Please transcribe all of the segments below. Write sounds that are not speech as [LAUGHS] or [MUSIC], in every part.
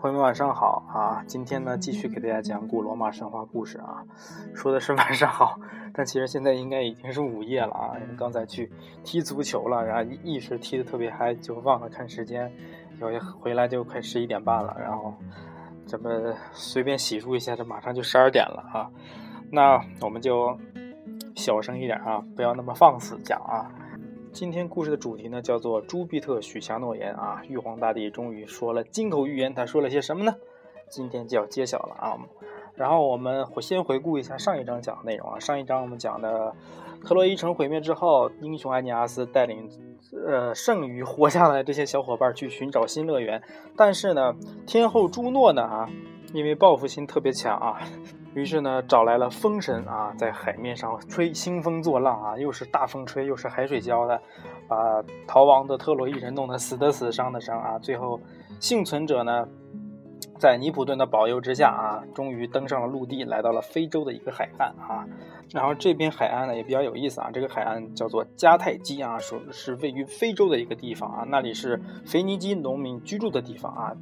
朋友们晚上好啊！今天呢，继续给大家讲古罗马神话故事啊。说的是晚上好，[LAUGHS] 但其实现在应该已经是午夜了啊。因为刚才去踢足球了，然后一时踢的特别嗨，就忘了看时间，有一回来就快十一点半了。然后这么随便洗漱一下，这马上就十二点了啊。那我们就小声一点啊，不要那么放肆讲啊。今天故事的主题呢，叫做朱庇特许下诺言啊！玉皇大帝终于说了金口玉言，他说了些什么呢？今天就要揭晓了啊！然后我们回先回顾一下上一章讲的内容啊。上一章我们讲的克洛伊城毁灭之后，英雄埃尼阿斯带领呃剩余活下来这些小伙伴去寻找新乐园，但是呢，天后朱诺呢啊，因为报复心特别强啊。于是呢，找来了风神啊，在海面上吹兴风作浪啊，又是大风吹，又是海水浇的，把逃亡的特洛伊人弄得死的死，伤的伤啊。最后，幸存者呢，在尼普顿的保佑之下啊，终于登上了陆地，来到了非洲的一个海岸啊。然后这边海岸呢也比较有意思啊，这个海岸叫做迦太基啊，说是位于非洲的一个地方啊，那里是腓尼基农民居住的地方啊。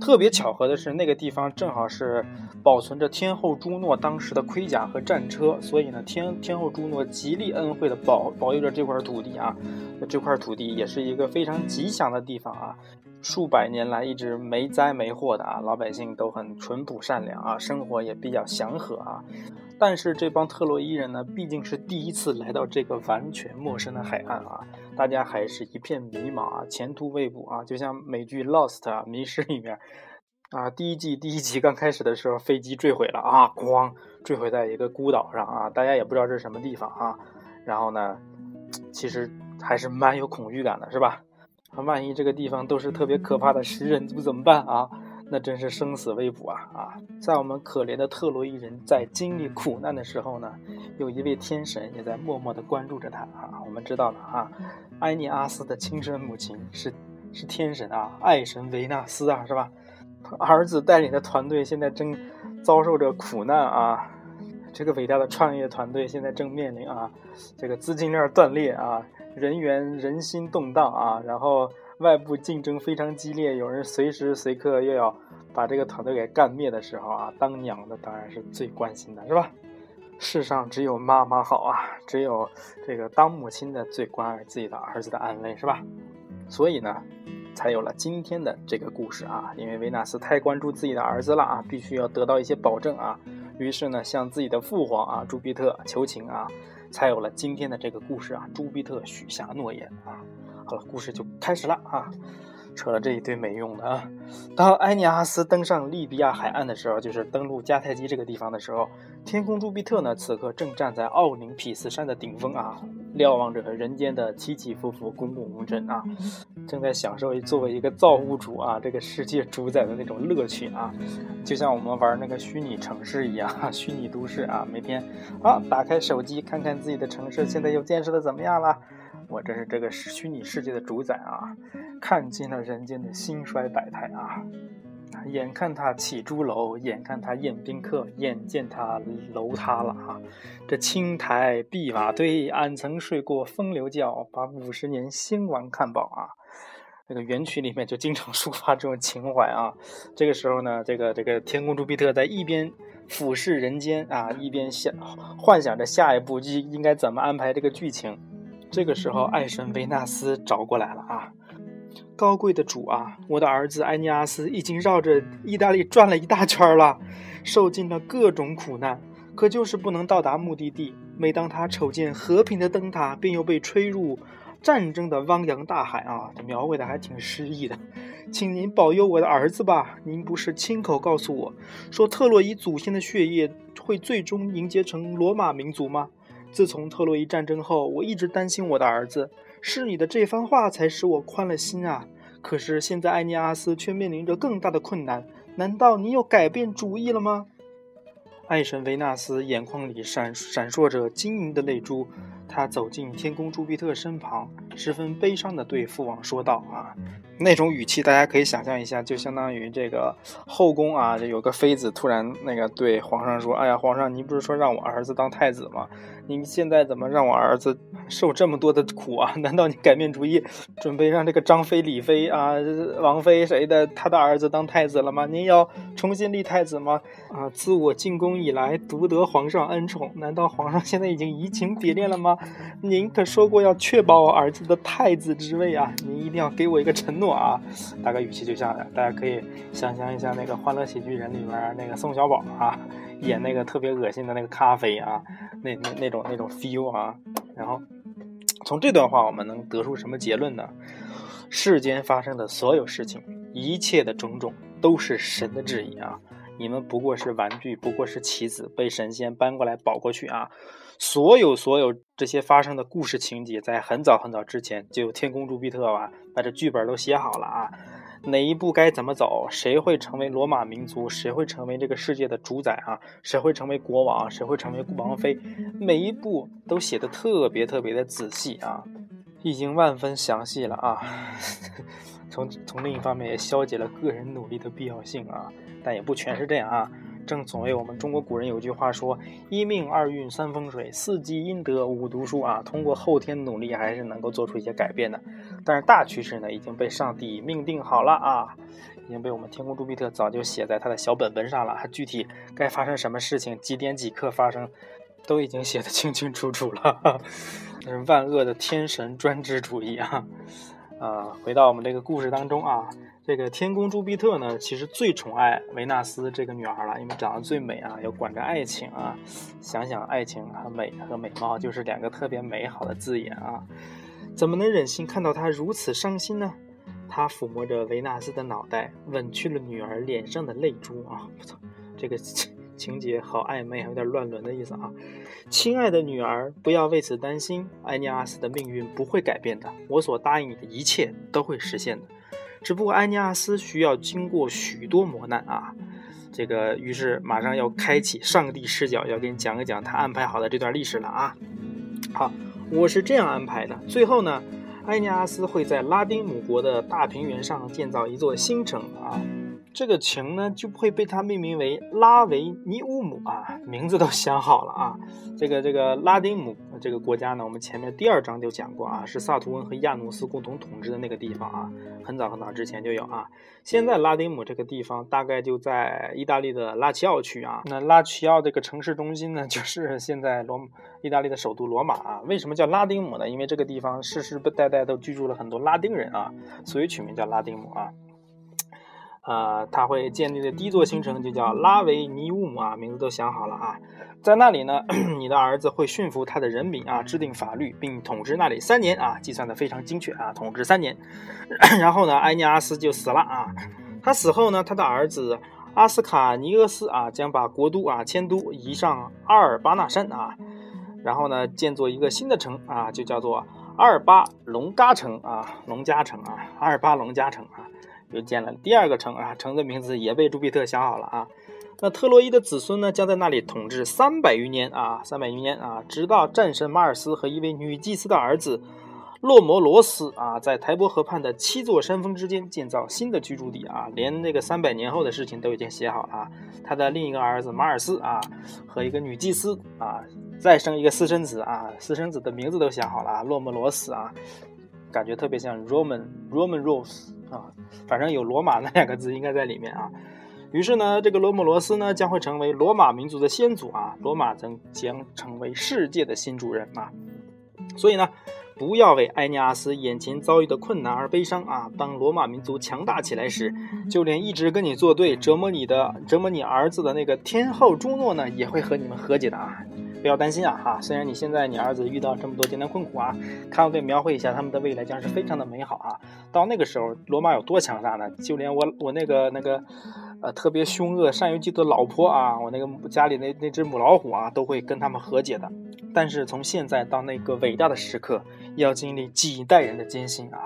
特别巧合的是，那个地方正好是保存着天后朱诺当时的盔甲和战车，所以呢，天天后朱诺极力恩惠的保保佑着这块土地啊。这块土地也是一个非常吉祥的地方啊，数百年来一直没灾没祸的啊，老百姓都很淳朴善良啊，生活也比较祥和啊。但是这帮特洛伊人呢，毕竟是第一次来到这个完全陌生的海岸啊，大家还是一片迷茫啊，前途未卜啊，就像美剧《Lost》啊，《迷失》里面啊，第一季第一集刚开始的时候，飞机坠毁了啊，咣，坠毁在一个孤岛上啊，大家也不知道这是什么地方啊，然后呢，其实还是蛮有恐惧感的，是吧？万一这个地方都是特别可怕的食人族怎么办啊？那真是生死未卜啊！啊，在我们可怜的特洛伊人在经历苦难的时候呢，有一位天神也在默默地关注着他啊。我们知道了啊，埃尼阿斯的亲生母亲是是天神啊，爱神维纳斯啊，是吧？儿子带领的团队现在正遭受着苦难啊，这个伟大的创业团队现在正面临啊，这个资金链断裂啊，人员人心动荡啊，然后。外部竞争非常激烈，有人随时随刻又要把这个团队给干灭的时候啊，当娘的当然是最关心的，是吧？世上只有妈妈好啊，只有这个当母亲的最关爱自己的儿子的安危，是吧？所以呢，才有了今天的这个故事啊。因为维纳斯太关注自己的儿子了啊，必须要得到一些保证啊，于是呢，向自己的父皇啊朱庇特求情啊，才有了今天的这个故事啊。朱庇特许下诺言啊。好了，故事就开始了啊！扯了这一堆没用的啊。当埃尼阿斯登上利比亚海岸的时候，就是登陆迦太基这个地方的时候，天空朱庇特呢，此刻正站在奥林匹斯山的顶峰啊，瞭望着人间的起起伏伏、滚滚红尘啊，正在享受作为一个造物主啊，这个世界主宰的那种乐趣啊，就像我们玩那个虚拟城市一样，虚拟都市啊，每天啊，打开手机看看自己的城市现在又建设的怎么样了。我这是这个虚拟世界的主宰啊，看尽了人间的兴衰百态啊，眼看他起朱楼，眼看他宴宾客，眼见他楼塌了啊！这青苔碧瓦堆，俺曾睡过风流觉，把五十年兴亡看饱啊！这个园区里面就经常抒发这种情怀啊。这个时候呢，这个这个天宫朱庇特在一边俯视人间啊，一边想幻想着下一步就应该怎么安排这个剧情。这个时候，爱神维纳斯找过来了啊！高贵的主啊，我的儿子埃尼阿斯已经绕着意大利转了一大圈了，受尽了各种苦难，可就是不能到达目的地。每当他瞅见和平的灯塔，便又被吹入战争的汪洋大海啊！这描绘的还挺诗意的。请您保佑我的儿子吧！您不是亲口告诉我说，特洛伊祖先的血液会最终凝结成罗马民族吗？自从特洛伊战争后，我一直担心我的儿子。是你的这番话才使我宽了心啊！可是现在艾尼阿斯却面临着更大的困难，难道你又改变主意了吗？爱神维纳斯眼眶里闪闪烁着晶莹的泪珠，他走进天宫朱庇特身旁，十分悲伤地对父王说道：“啊。”那种语气，大家可以想象一下，就相当于这个后宫啊，有个妃子突然那个对皇上说：“哎呀，皇上，您不是说让我儿子当太子吗？您现在怎么让我儿子受这么多的苦啊？[LAUGHS] 难道你改变主意，准备让这个张飞、李飞啊、王妃谁的他的儿子当太子了吗？您要重新立太子吗？啊，自我进宫以来，独得皇上恩宠，难道皇上现在已经移情别恋了吗？您可说过要确保我儿子的太子之位啊！您一定要给我一个承诺啊！大概语气就像大家可以想象一下那个《欢乐喜剧人》里面那个宋小宝啊。演那个特别恶心的那个咖啡啊，那那那种那种 feel 啊，然后从这段话我们能得出什么结论呢？世间发生的所有事情，一切的种种都是神的旨意啊！你们不过是玩具，不过是棋子，被神仙搬过来保过去啊！所有所有这些发生的故事情节，在很早很早之前就有天公朱庇特吧，把这剧本都写好了啊！哪一步该怎么走？谁会成为罗马民族？谁会成为这个世界的主宰啊？谁会成为国王？谁会成为王妃？每一步都写的特别特别的仔细啊，已经万分详细了啊。[LAUGHS] 从从另一方面也消解了个人努力的必要性啊，但也不全是这样啊。正所谓我们中国古人有句话说：“一命二运三风水，四积阴德五读书啊。”通过后天努力还是能够做出一些改变的。但是大趋势呢已经被上帝命定好了啊，已经被我们天公朱庇特早就写在他的小本本上了。具体该发生什么事情，几点几刻发生，都已经写得清清楚楚了。[LAUGHS] 万恶的天神专制主义啊！啊，回到我们这个故事当中啊。这个天公朱庇特呢，其实最宠爱维纳斯这个女儿了，因为长得最美啊，又管着爱情啊。想想爱情和美和美貌，就是两个特别美好的字眼啊。怎么能忍心看到她如此伤心呢？他抚摸着维纳斯的脑袋，吻去了女儿脸上的泪珠啊！我操，这个情节好暧昧，还有点乱伦的意思啊。亲爱的女儿，不要为此担心，埃尼阿斯的命运不会改变的，我所答应你的一切都会实现的。只不过埃尼阿斯需要经过许多磨难啊，这个于是马上要开启上帝视角，要给你讲一讲他安排好的这段历史了啊。好，我是这样安排的。最后呢，埃尼阿斯会在拉丁姆国的大平原上建造一座新城啊。这个情呢，就会被他命名为拉维尼乌姆啊，名字都想好了啊。这个这个拉丁姆这个国家呢，我们前面第二章就讲过啊，是萨图恩和亚努斯共同统治的那个地方啊，很早很早之前就有啊。现在拉丁姆这个地方大概就在意大利的拉齐奥区啊。那拉齐奥这个城市中心呢，[LAUGHS] 就是现在罗意大利的首都罗马啊。为什么叫拉丁姆呢？因为这个地方世世代代都居住了很多拉丁人啊，所以取名叫拉丁姆啊。呃，他会建立的第一座新城就叫拉维尼乌姆啊，名字都想好了啊。在那里呢，[CLEARS THROAT] 你的儿子会驯服他的人民啊，制定法律，并统治那里三年啊，计算的非常精确啊，统治三年。[COUGHS] 然后呢，埃尼阿斯就死了啊。他死后呢，他的儿子阿斯卡尼厄斯啊，将把国都啊迁都移上阿尔巴纳山啊，然后呢，建作一个新的城啊，就叫做阿尔巴隆加城啊，隆加城啊，阿尔巴隆加城啊。又建了第二个城啊，城的名字也被朱庇特想好了啊。那特洛伊的子孙呢，将在那里统治三百余年啊，三百余年啊，直到战神马尔斯和一位女祭司的儿子洛摩罗斯啊，在台伯河畔的七座山峰之间建造新的居住地啊。连那个三百年后的事情都已经写好了啊。他的另一个儿子马尔斯啊，和一个女祭司啊，再生一个私生子啊，私生子的名字都想好了啊，洛摩罗斯啊。感觉特别像 Roman Roman Rose 啊，反正有罗马那两个字应该在里面啊。于是呢，这个罗姆罗斯呢将会成为罗马民族的先祖啊，罗马将将成为世界的新主人啊。所以呢，不要为埃尼阿斯眼前遭遇的困难而悲伤啊。当罗马民族强大起来时，就连一直跟你作对、折磨你的、折磨你儿子的那个天后朱诺呢，也会和你们和解的啊。不要担心啊哈！虽然你现在你儿子遇到这么多艰难困苦啊，看我给描绘一下他们的未来将是非常的美好啊。到那个时候，罗马有多强大呢？就连我我那个那个呃特别凶恶、善于嫉妒的老婆啊，我那个家里那那只母老虎啊，都会跟他们和解的。但是从现在到那个伟大的时刻，要经历几代人的艰辛啊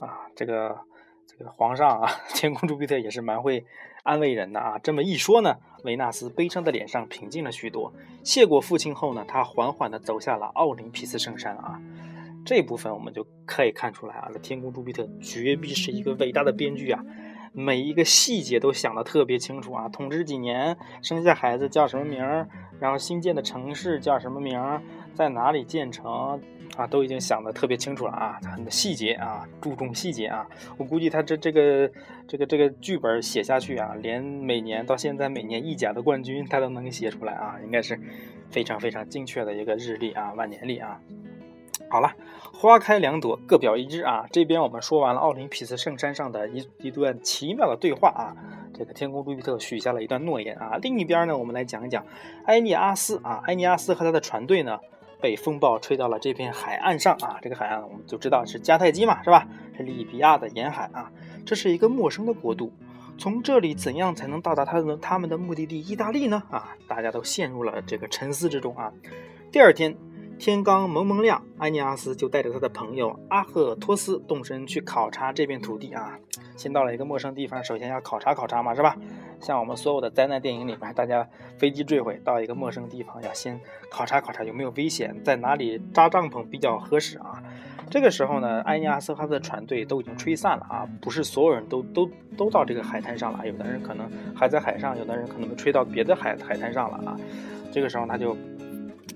啊！这个这个皇上啊，[LAUGHS] 天空朱庇特也是蛮会。安慰人呢啊，这么一说呢，维纳斯悲伤的脸上平静了许多。谢过父亲后呢，他缓缓地走下了奥林匹斯圣山啊。这部分我们就可以看出来啊，那天空朱庇特绝壁是一个伟大的编剧啊。每一个细节都想得特别清楚啊，统治几年，生下孩子叫什么名儿，然后新建的城市叫什么名儿，在哪里建成啊，都已经想得特别清楚了啊，很多细节啊，注重细节啊。我估计他这这个这个这个剧本写下去啊，连每年到现在每年意甲的冠军他都能写出来啊，应该是非常非常精确的一个日历啊，万年历啊。好了，花开两朵，各表一枝啊。这边我们说完了奥林匹斯圣山上的一一段奇妙的对话啊。这个天空朱庇特许下了一段诺言啊。另一边呢，我们来讲一讲埃尼阿斯啊。埃尼阿斯和他的船队呢，被风暴吹到了这片海岸上啊。这个海岸我们就知道是迦太基嘛，是吧？是利比亚的沿海啊。这是一个陌生的国度，从这里怎样才能到达他的他们的目的地意大利呢？啊，大家都陷入了这个沉思之中啊。第二天。天刚蒙蒙亮，埃尼阿斯就带着他的朋友阿赫托斯动身去考察这片土地啊。先到了一个陌生地方，首先要考察考察嘛，是吧？像我们所有的灾难电影里面，大家飞机坠毁到一个陌生地方，要先考察考察有没有危险，在哪里扎帐篷比较合适啊。这个时候呢，埃尼阿斯和他的船队都已经吹散了啊，不是所有人都都都到这个海滩上了，有的人可能还在海上，有的人可能被吹到别的海海滩上了啊。这个时候他就。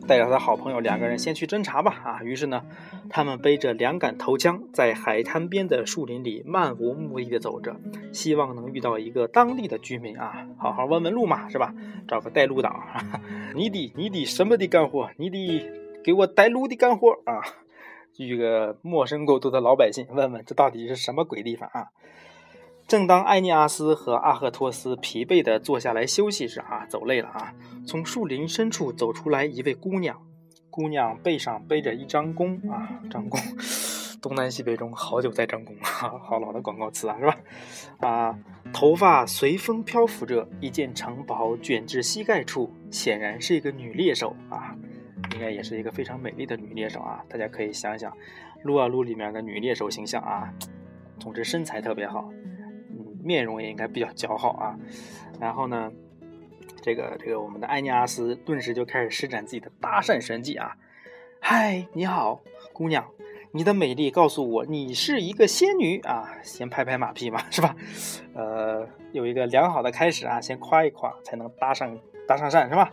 带着他的好朋友两个人先去侦查吧啊！于是呢，他们背着两杆头枪，在海滩边的树林里漫无目的的走着，希望能遇到一个当地的居民啊，好好问问路嘛，是吧？找个带路党，[LAUGHS] 你得你得什么的干活？你得给我带路的干活啊！[LAUGHS] 遇个陌生过度的老百姓，问问这到底是什么鬼地方啊？正当艾尼阿斯和阿赫托斯疲惫地坐下来休息时，啊，走累了啊，从树林深处走出来一位姑娘，姑娘背上背着一张弓啊，张弓，[LAUGHS] 东南西北中好久在张弓 [LAUGHS] 啊，好老的广告词啊，是吧？啊，头发随风漂浮着，一件长袍卷至膝盖处，显然是一个女猎手啊，应该也是一个非常美丽的女猎手啊，大家可以想想，撸啊撸里面的女猎手形象啊，总之身材特别好。面容也应该比较姣好啊，然后呢，这个这个我们的埃尼阿斯顿时就开始施展自己的搭讪神技啊！嗨，你好，姑娘，你的美丽告诉我你是一个仙女啊！先拍拍马屁嘛，是吧？呃，有一个良好的开始啊，先夸一夸才能搭上搭上讪，是吧？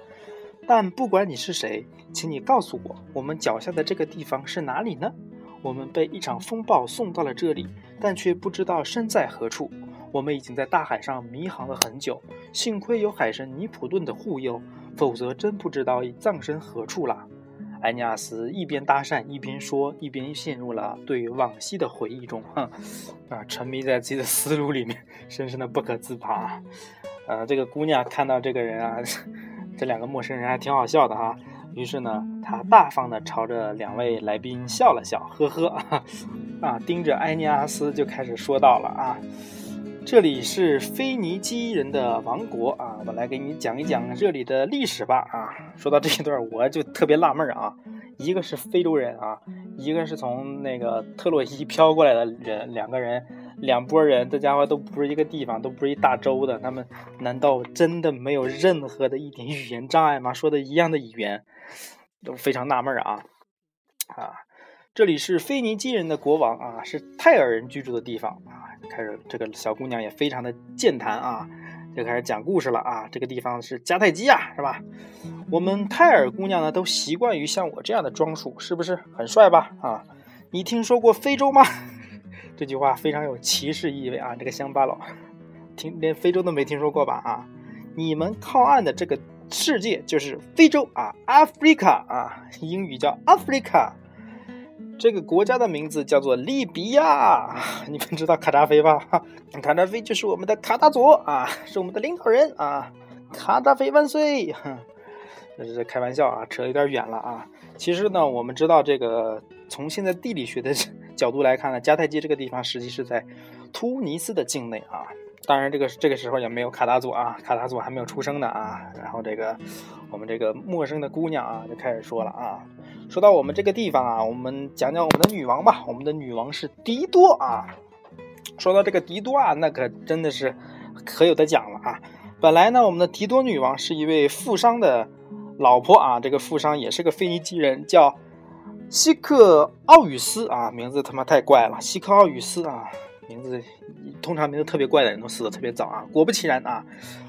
但不管你是谁，请你告诉我，我们脚下的这个地方是哪里呢？我们被一场风暴送到了这里，但却不知道身在何处。我们已经在大海上迷航了很久，幸亏有海神尼普顿的护佑，否则真不知道已葬身何处了。埃尼阿斯一边搭讪一边说，一边陷入了对往昔的回忆中，哼，啊，沉迷在自己的思路里面，深深的不可自拔。呃，这个姑娘看到这个人啊，[LAUGHS] 这两个陌生人还挺好笑的哈。于是呢，她大方的朝着两位来宾笑了笑，呵呵，啊，盯着埃尼阿斯就开始说道了啊。这里是腓尼基人的王国啊，我来给你讲一讲这里的历史吧啊。说到这一段，我就特别纳闷啊，一个是非洲人啊，一个是从那个特洛伊飘过来的人，两个人，两拨人，这家伙都不是一个地方，都不是一大洲的，他们难道真的没有任何的一点语言障碍吗？说的一样的语言，都非常纳闷啊啊。这里是腓尼基人的国王啊，是泰尔人居住的地方啊。开始，这个小姑娘也非常的健谈啊，就开始讲故事了啊。这个地方是迦太基啊，是吧？我们泰尔姑娘呢，都习惯于像我这样的装束，是不是很帅吧？啊，你听说过非洲吗？[LAUGHS] 这句话非常有歧视意味啊。这个乡巴佬，听连非洲都没听说过吧？啊，你们靠岸的这个世界就是非洲啊，Africa 啊，英语叫 Africa。这个国家的名字叫做利比亚，[LAUGHS] 你们知道卡扎菲吧？卡扎菲就是我们的卡达佐啊，是我们的领导人啊！卡扎菲万岁！这是开玩笑啊，扯有点远了啊。其实呢，我们知道这个，从现在地理学的 [LAUGHS] 角度来看呢，迦太基这个地方实际是在突尼斯的境内啊。当然，这个这个时候也没有卡达佐啊，卡达佐还没有出生呢啊。然后这个我们这个陌生的姑娘啊，就开始说了啊。说到我们这个地方啊，我们讲讲我们的女王吧。我们的女王是迪多啊。说到这个迪多啊，那可真的是可有的讲了啊。本来呢，我们的迪多女王是一位富商的老婆啊。这个富商也是个腓尼基人，叫西克奥语斯啊，名字他妈太怪了，西克奥语斯啊。名字通常名字特别怪的人都死的特别早啊。果不其然啊，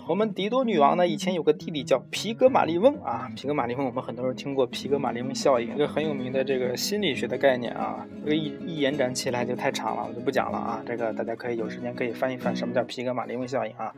我们狄多女王呢以前有个弟弟叫皮格马利翁啊。皮格马利翁我们很多人听过皮格马利翁效应，一个很有名的这个心理学的概念啊。这个一一延展起来就太长了，我就不讲了啊。这个大家可以有时间可以翻一翻什么叫皮格马利翁效应啊。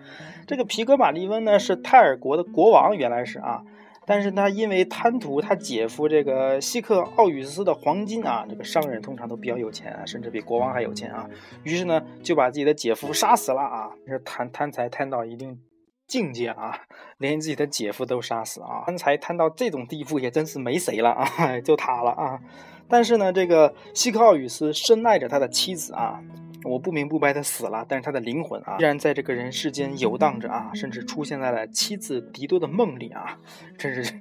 这个皮格马利翁呢是泰尔国的国王，原来是啊。但是他因为贪图他姐夫这个希克奥语斯的黄金啊，这个商人通常都比较有钱啊，甚至比国王还有钱啊。于是呢，就把自己的姐夫杀死了啊。这贪贪财贪到一定境界啊，连自己的姐夫都杀死啊。贪财贪到这种地步，也真是没谁了啊，[LAUGHS] 就他了啊。但是呢，这个希克奥语斯深爱着他的妻子啊。我不明不白的死了，但是他的灵魂啊，依然在这个人世间游荡着啊，甚至出现在了妻子狄多的梦里啊，真是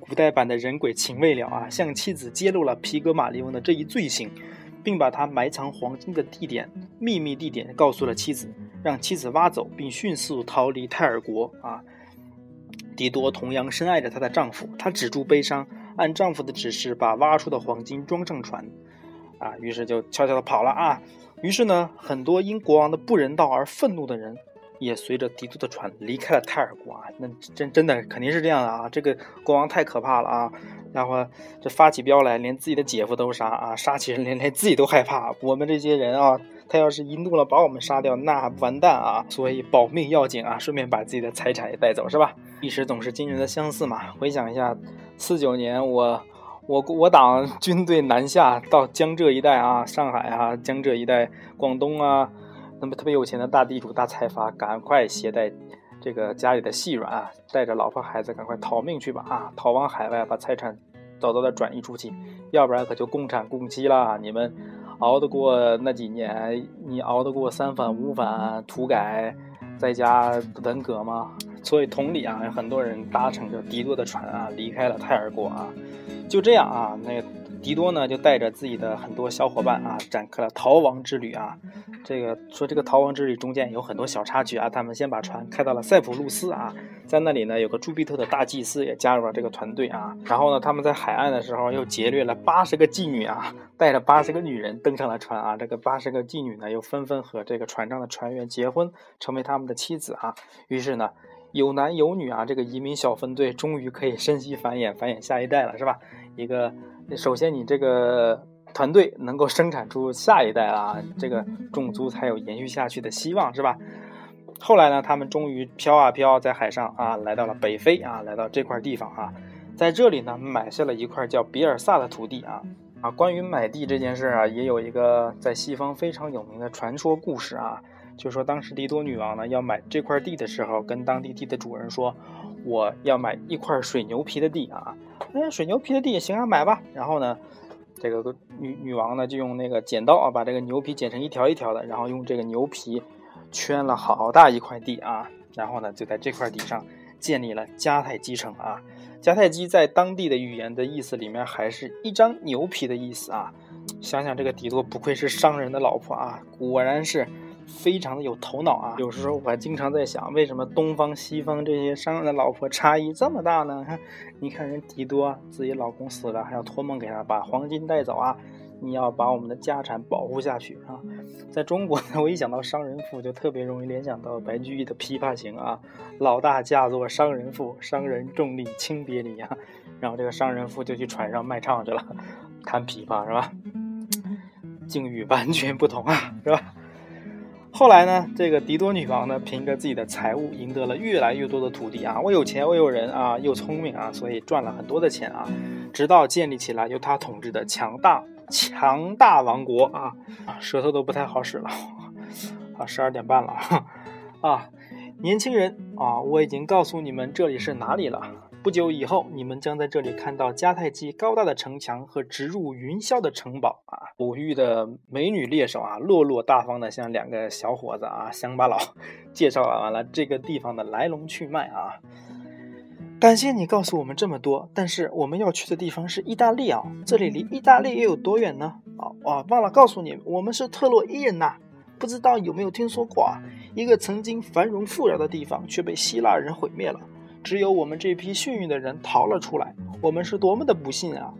古代版的人鬼情未了啊！向妻子揭露了皮格马利翁的这一罪行，并把他埋藏黄金的地点、秘密地点告诉了妻子，让妻子挖走，并迅速逃离泰尔国啊。狄多同样深爱着她的丈夫，她止住悲伤，按丈夫的指示把挖出的黄金装上船，啊，于是就悄悄的跑了啊。于是呢，很多因国王的不人道而愤怒的人，也随着狄多的船离开了泰尔国啊。那真真的肯定是这样的啊！这个国王太可怕了啊！然后这发起飙来，连自己的姐夫都杀啊！杀起人连连自己都害怕。我们这些人啊，他要是一怒了把我们杀掉，那完蛋啊！所以保命要紧啊，顺便把自己的财产也带走，是吧？历史总是惊人的相似嘛。回想一下，四九年我。我我党 [LAUGHS] 军队南下到江浙一带啊，上海啊，江浙一带，广东啊，那么特别有钱的大地主、大财阀，赶快携带这个家里的细软啊，带着老婆孩子，赶快逃命去吧啊，逃往海外，把财产早早的转移出去，要不然可就共产共妻了。你们熬得过那几年？你熬得过三反五反土改，在家文革吗？所以同理啊，很多人搭乘着狄多的船啊，离开了泰尔国啊。就这样啊，那迪多呢就带着自己的很多小伙伴啊，展开了逃亡之旅啊。这个说这个逃亡之旅中间有很多小插曲啊。他们先把船开到了塞浦路斯啊，在那里呢有个朱庇特的大祭司也加入了这个团队啊。然后呢，他们在海岸的时候又劫掠了八十个妓女啊，带着八十个女人登上了船啊。这个八十个妓女呢又纷纷和这个船上的船员结婚，成为他们的妻子啊。于是呢。有男有女啊，这个移民小分队终于可以生息繁衍，繁衍下一代了，是吧？一个，首先你这个团队能够生产出下一代啊，这个种族才有延续下去的希望，是吧？后来呢，他们终于飘啊飘，在海上啊，来到了北非啊，来到这块地方啊，在这里呢，买下了一块叫比尔萨的土地啊啊。关于买地这件事啊，也有一个在西方非常有名的传说故事啊。就说当时狄多女王呢要买这块地的时候，跟当地地的主人说，我要买一块水牛皮的地啊，哎，水牛皮的地行啊，买吧。然后呢，这个女女王呢就用那个剪刀啊，把这个牛皮剪成一条一条的，然后用这个牛皮圈了好大一块地啊，然后呢就在这块地上建立了迦太基城啊。迦太基在当地的语言的意思里面还是一张牛皮的意思啊。想想这个狄多不愧是商人的老婆啊，果然是。非常的有头脑啊！有时候我还经常在想，为什么东方西方这些商人的老婆差异这么大呢？你 [LAUGHS] 看你看人狄多自己老公死了，还要托梦给他把黄金带走啊！你要把我们的家产保护下去啊！在中国呢，我一想到商人妇，就特别容易联想到白居易的《琵琶行》啊，老大嫁作商人妇，商人重利轻别离啊！然后这个商人妇就去船上卖唱去了，弹琵琶是吧？境遇完全不同啊，是吧？后来呢，这个狄多女王呢，凭着自己的财物赢得了越来越多的土地啊，我有钱，我有人啊，又聪明啊，所以赚了很多的钱啊，直到建立起来由她统治的强大强大王国啊，舌头都不太好使了，[LAUGHS] 啊，十二点半了 [LAUGHS] 啊，年轻人啊，我已经告诉你们这里是哪里了。不久以后，你们将在这里看到迦太基高大的城墙和直入云霄的城堡啊！捕鱼的美女猎手啊，落落大方的向两个小伙子啊乡巴佬 [LAUGHS] 介绍完了这个地方的来龙去脉啊。感谢你告诉我们这么多，但是我们要去的地方是意大利啊！这里离意大利又有多远呢？啊啊，忘了告诉你，我们是特洛伊人呐！不知道有没有听说过啊？一个曾经繁荣富饶的地方，却被希腊人毁灭了。只有我们这批幸运的人逃了出来，我们是多么的不幸啊！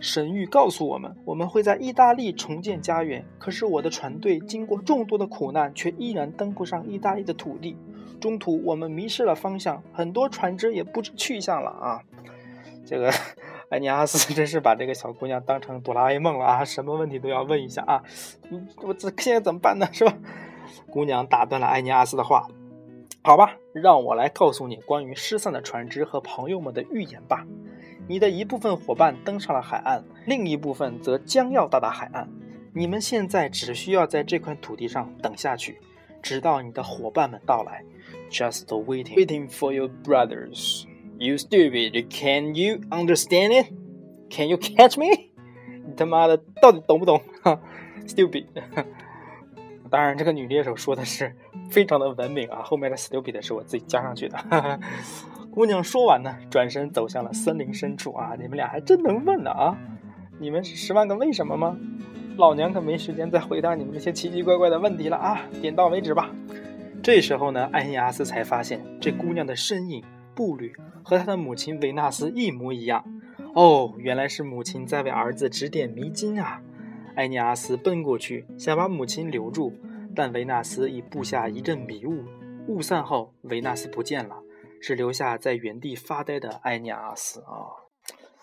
神谕告诉我们，我们会在意大利重建家园。可是我的船队经过众多的苦难，却依然登不上意大利的土地。中途我们迷失了方向，很多船只也不知去向了啊！这个艾尼阿斯真是把这个小姑娘当成哆啦 A 梦了啊！什么问题都要问一下啊！我这现在怎么办呢？是吧？姑娘打断了艾尼阿斯的话：“好吧，让我来告诉你关于失散的船只和朋友们的预言吧。”你的一部分伙伴登上了海岸，另一部分则将要到达海岸。你们现在只需要在这块土地上等下去，直到你的伙伴们到来。Just waiting, waiting for your brothers. You stupid! Can you understand it? Can you catch me? 你他妈的到底懂不懂哈？[LAUGHS] Stupid！[LAUGHS] 当然，这个女猎手说的是非常的文明啊，后面的 stupid 是我自己加上去的。[LAUGHS] 姑娘说完呢，转身走向了森林深处啊！你们俩还真能问呢啊！你们是十万个为什么吗？老娘可没时间再回答你们那些奇奇怪怪的问题了啊！点到为止吧。这时候呢，艾尼阿斯才发现这姑娘的身影、步履和她的母亲维纳斯一模一样。哦，原来是母亲在为儿子指点迷津啊！艾尼阿斯奔过去想把母亲留住，但维纳斯已布下一阵迷雾。雾散后，维纳斯不见了。只留下在原地发呆的埃尼阿斯啊，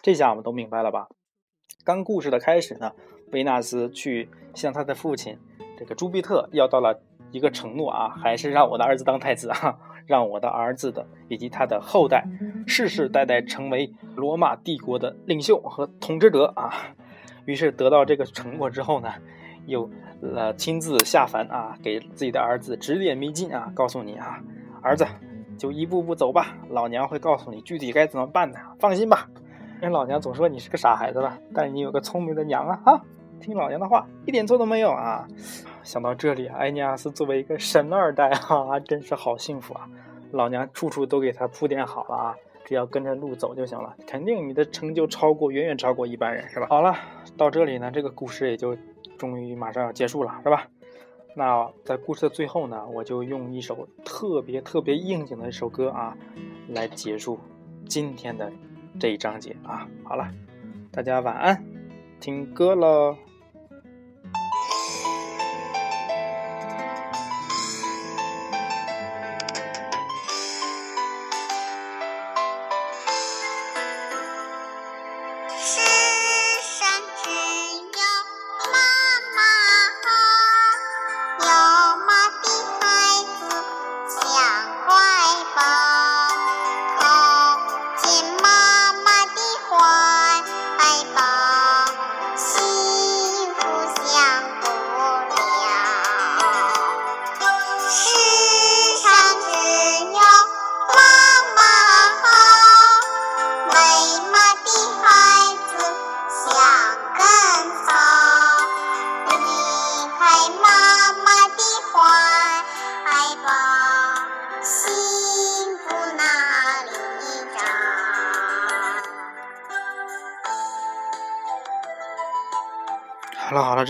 这下我们都明白了吧？刚故事的开始呢，维纳斯去向他的父亲这个朱庇特要到了一个承诺啊，还是让我的儿子当太子啊，让我的儿子的以及他的后代世世代代成为罗马帝国的领袖和统治者啊。于是得到这个承诺之后呢，又呃亲自下凡啊，给自己的儿子指点迷津啊，告诉你啊，儿子。就一步步走吧，老娘会告诉你具体该怎么办的。放心吧，因为老娘总说你是个傻孩子吧，但你有个聪明的娘啊！哈，听老娘的话，一点错都没有啊！想到这里，埃尼阿斯作为一个神二代啊，真是好幸福啊！老娘处处都给他铺垫好了啊，只要跟着路走就行了，肯定你的成就超过，远远超过一般人，是吧？好了，到这里呢，这个故事也就终于马上要结束了，是吧？那在故事的最后呢，我就用一首特别特别应景的一首歌啊，来结束今天的这一章节啊。好了，大家晚安，听歌喽。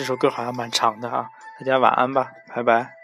这首歌好像蛮长的啊，大家晚安吧，拜拜。